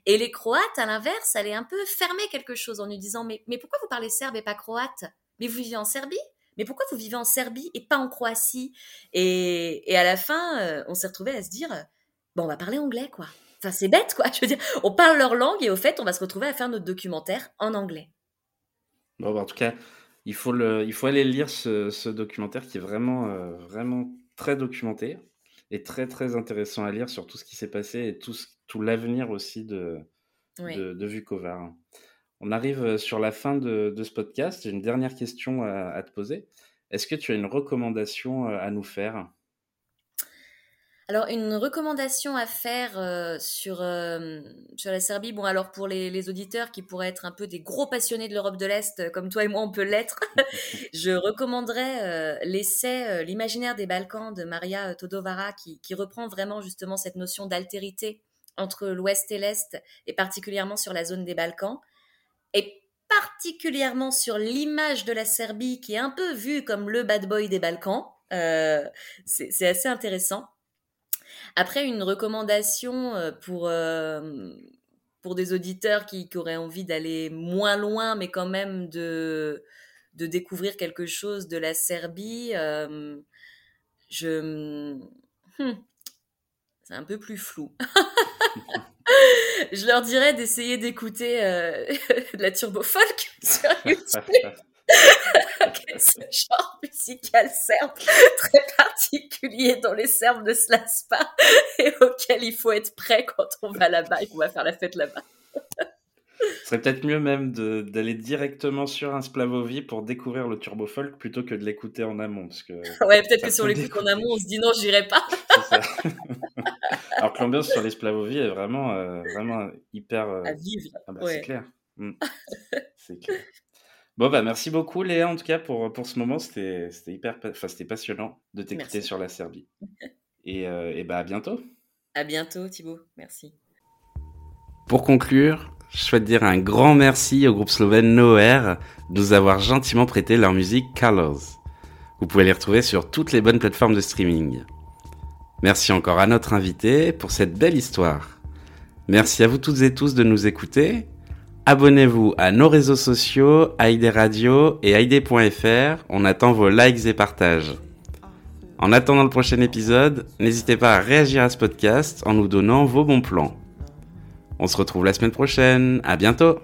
Et les Croates, à l'inverse, allaient un peu fermer quelque chose en nous disant mais, mais pourquoi vous parlez serbe et pas croate? Mais vous vivez en Serbie? Mais pourquoi vous vivez en Serbie et pas en Croatie? Et, à la fin, euh, on s'est retrouvé à se dire bon, on va parler anglais, quoi. Enfin, c'est bête, quoi. Je veux dire, on parle leur langue et au fait, on va se retrouver à faire notre documentaire en anglais. Bon, bah, en tout cas, il faut, il faut aller lire ce, ce documentaire qui est vraiment, euh, vraiment très documenté. est très très intéressant à lire sur tout ce qui s'est passé et tout, tout l'avenir aussi de, de, Vukovar. On arrive sur la fin de, ce podcast. J'ai une dernière question à te poser. Est-ce que tu as une recommandation à nous faire? Alors, une recommandation à faire euh, sur, euh, sur la Serbie, bon, alors pour les, auditeurs qui pourraient être un peu des gros passionnés de l'Europe de l'Est, euh, comme toi et moi on peut l'être, je recommanderais l'essai L'imaginaire des Balkans de Maria Todovara, qui, qui reprend vraiment justement cette notion d'altérité entre l'Ouest et l'Est, et particulièrement sur la zone des Balkans, et particulièrement sur l'image de la Serbie, qui est un peu vue comme le bad boy des Balkans. c'est assez intéressant. Après, une recommandation euh, pour, euh, pour des auditeurs qui, auraient envie d'aller moins loin, mais quand même de, de découvrir quelque chose de la Serbie, euh, je... Hmm, c'est un peu plus flou. je leur dirais d'essayer d'écouter de la turbo folk sur YouTube. ce genre musical serbe très particulier dont les Serbes ne se lassent pas et auquel il faut être prêt quand on va là-bas et qu'on va faire la fête là-bas? Ce serait peut-être mieux même d'aller directement sur un Splavovi pour découvrir le turbo folk plutôt que de l'écouter en amont. Parce que ouais, peut-être que si on l'écoute en amont, on se dit non, j'irai pas. Alors que l'ambiance sur les Splavovi est vraiment, euh, vraiment hyper. Euh, à vivre. Ah bah, C'est clair. C'est clair. Bon, bah, merci beaucoup, Léa, en tout cas, pour, pour ce moment. C'était hyper, enfin, c'était passionnant de t'écouter sur la Serbie. Et, euh, et, bah, à bientôt. À bientôt, Thibaut. Merci. Pour conclure, je souhaite dire un grand merci au groupe slovène Noer de nous avoir gentiment prêté leur musique Colors. Vous pouvez les retrouver sur toutes les bonnes plateformes de streaming. Merci encore à notre invité pour cette belle histoire. Merci à vous toutes et tous de nous écouter Abonnez-vous à nos réseaux sociaux, ID Radio et ID.fr. On attend vos likes et partages. En attendant le prochain épisode, n'hésitez pas à réagir à ce podcast en nous donnant vos bons plans. On se retrouve la semaine prochaine. À bientôt!